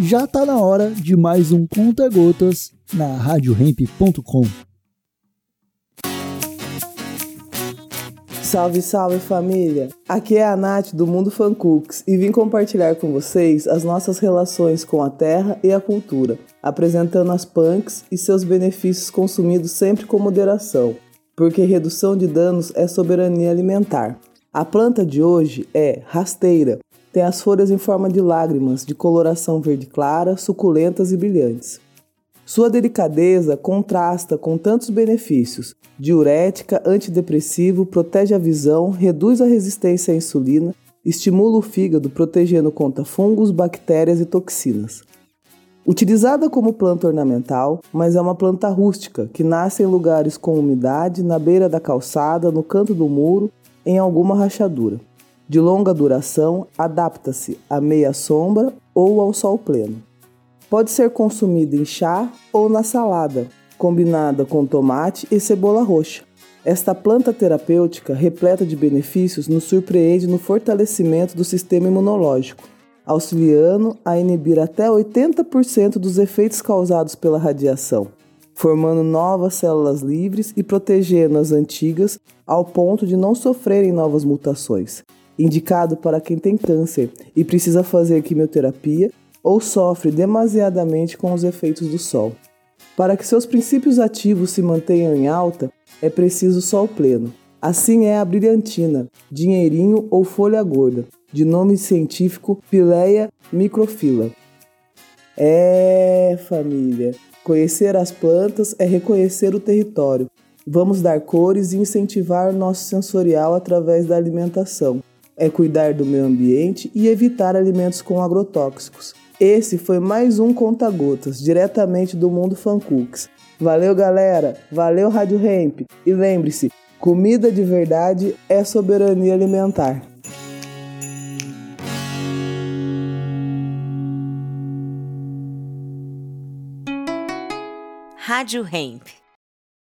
já tá na hora de mais um Conta Gotas na RadioRamp.com. Salve, salve família! Aqui é a Nath do Mundo Fan Cooks e vim compartilhar com vocês as nossas relações com a terra e a cultura, apresentando as punks e seus benefícios consumidos sempre com moderação, porque redução de danos é soberania alimentar. A planta de hoje é rasteira, tem as folhas em forma de lágrimas, de coloração verde clara, suculentas e brilhantes. Sua delicadeza contrasta com tantos benefícios: diurética, antidepressivo, protege a visão, reduz a resistência à insulina, estimula o fígado, protegendo contra fungos, bactérias e toxinas. Utilizada como planta ornamental, mas é uma planta rústica que nasce em lugares com umidade, na beira da calçada, no canto do muro, em alguma rachadura. De longa duração, adapta-se à meia sombra ou ao sol pleno. Pode ser consumida em chá ou na salada, combinada com tomate e cebola roxa. Esta planta terapêutica, repleta de benefícios, nos surpreende no fortalecimento do sistema imunológico, auxiliando a inibir até 80% dos efeitos causados pela radiação, formando novas células livres e protegendo as antigas ao ponto de não sofrerem novas mutações. Indicado para quem tem câncer e precisa fazer quimioterapia ou sofre demasiadamente com os efeitos do sol. Para que seus princípios ativos se mantenham em alta, é preciso sol pleno. Assim é a brilhantina, dinheirinho ou folha gorda, de nome científico Pileia microfila. É, família, conhecer as plantas é reconhecer o território. Vamos dar cores e incentivar o nosso sensorial através da alimentação. É cuidar do meio ambiente e evitar alimentos com agrotóxicos. Esse foi mais um Conta Gotas, diretamente do Mundo Fancooks. Valeu, galera! Valeu, Rádio Ramp! E lembre-se, comida de verdade é soberania alimentar. Rádio Ramp.